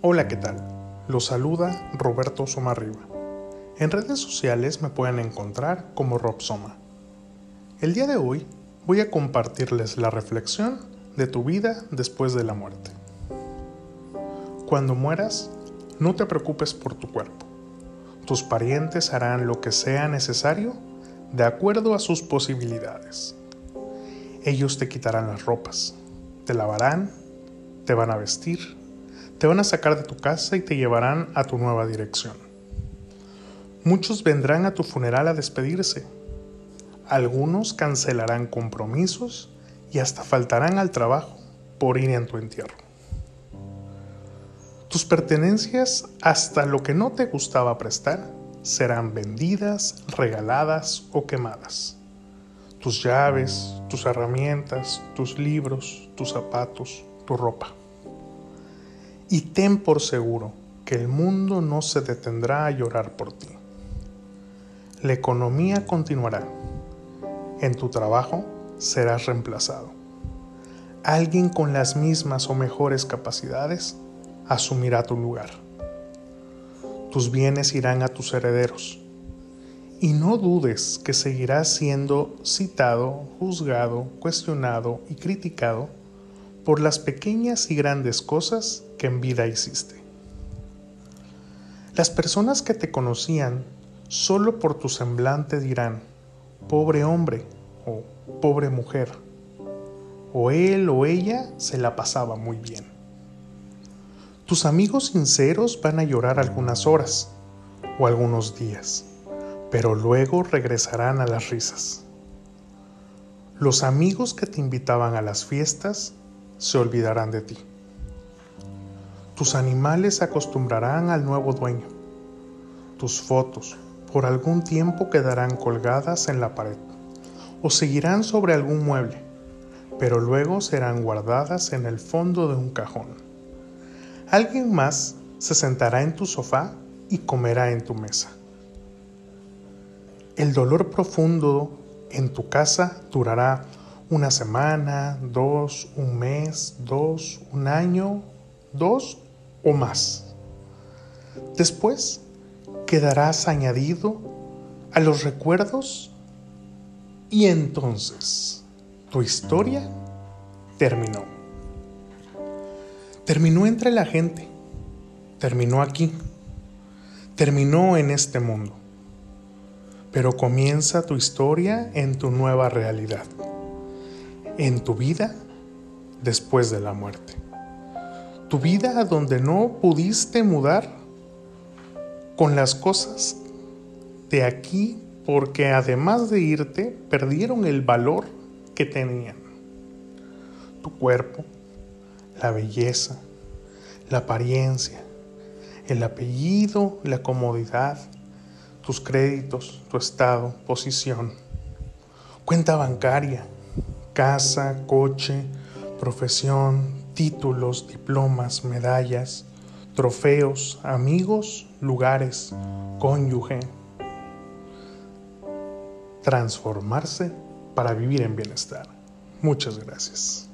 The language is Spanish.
Hola, ¿qué tal? Los saluda Roberto Somarriba. En redes sociales me pueden encontrar como Rob Soma. El día de hoy voy a compartirles la reflexión de tu vida después de la muerte. Cuando mueras, no te preocupes por tu cuerpo. Tus parientes harán lo que sea necesario de acuerdo a sus posibilidades. Ellos te quitarán las ropas, te lavarán, te van a vestir, te van a sacar de tu casa y te llevarán a tu nueva dirección. Muchos vendrán a tu funeral a despedirse. Algunos cancelarán compromisos y hasta faltarán al trabajo por ir en tu entierro. Tus pertenencias, hasta lo que no te gustaba prestar, serán vendidas, regaladas o quemadas. Tus llaves, tus herramientas, tus libros, tus zapatos, tu ropa y ten por seguro que el mundo no se detendrá a llorar por ti. La economía continuará. En tu trabajo serás reemplazado. Alguien con las mismas o mejores capacidades asumirá tu lugar. Tus bienes irán a tus herederos. Y no dudes que seguirás siendo citado, juzgado, cuestionado y criticado por las pequeñas y grandes cosas que en vida hiciste. Las personas que te conocían solo por tu semblante dirán, pobre hombre o pobre mujer, o él o ella se la pasaba muy bien. Tus amigos sinceros van a llorar algunas horas o algunos días, pero luego regresarán a las risas. Los amigos que te invitaban a las fiestas se olvidarán de ti. Tus animales se acostumbrarán al nuevo dueño. Tus fotos por algún tiempo quedarán colgadas en la pared o seguirán sobre algún mueble, pero luego serán guardadas en el fondo de un cajón. Alguien más se sentará en tu sofá y comerá en tu mesa. El dolor profundo en tu casa durará una semana, dos, un mes, dos, un año, dos o más. Después quedarás añadido a los recuerdos y entonces tu historia terminó. Terminó entre la gente, terminó aquí, terminó en este mundo, pero comienza tu historia en tu nueva realidad en tu vida después de la muerte. Tu vida donde no pudiste mudar con las cosas de aquí porque además de irte perdieron el valor que tenían. Tu cuerpo, la belleza, la apariencia, el apellido, la comodidad, tus créditos, tu estado, posición, cuenta bancaria, casa, coche, profesión, títulos, diplomas, medallas, trofeos, amigos, lugares, cónyuge. Transformarse para vivir en bienestar. Muchas gracias.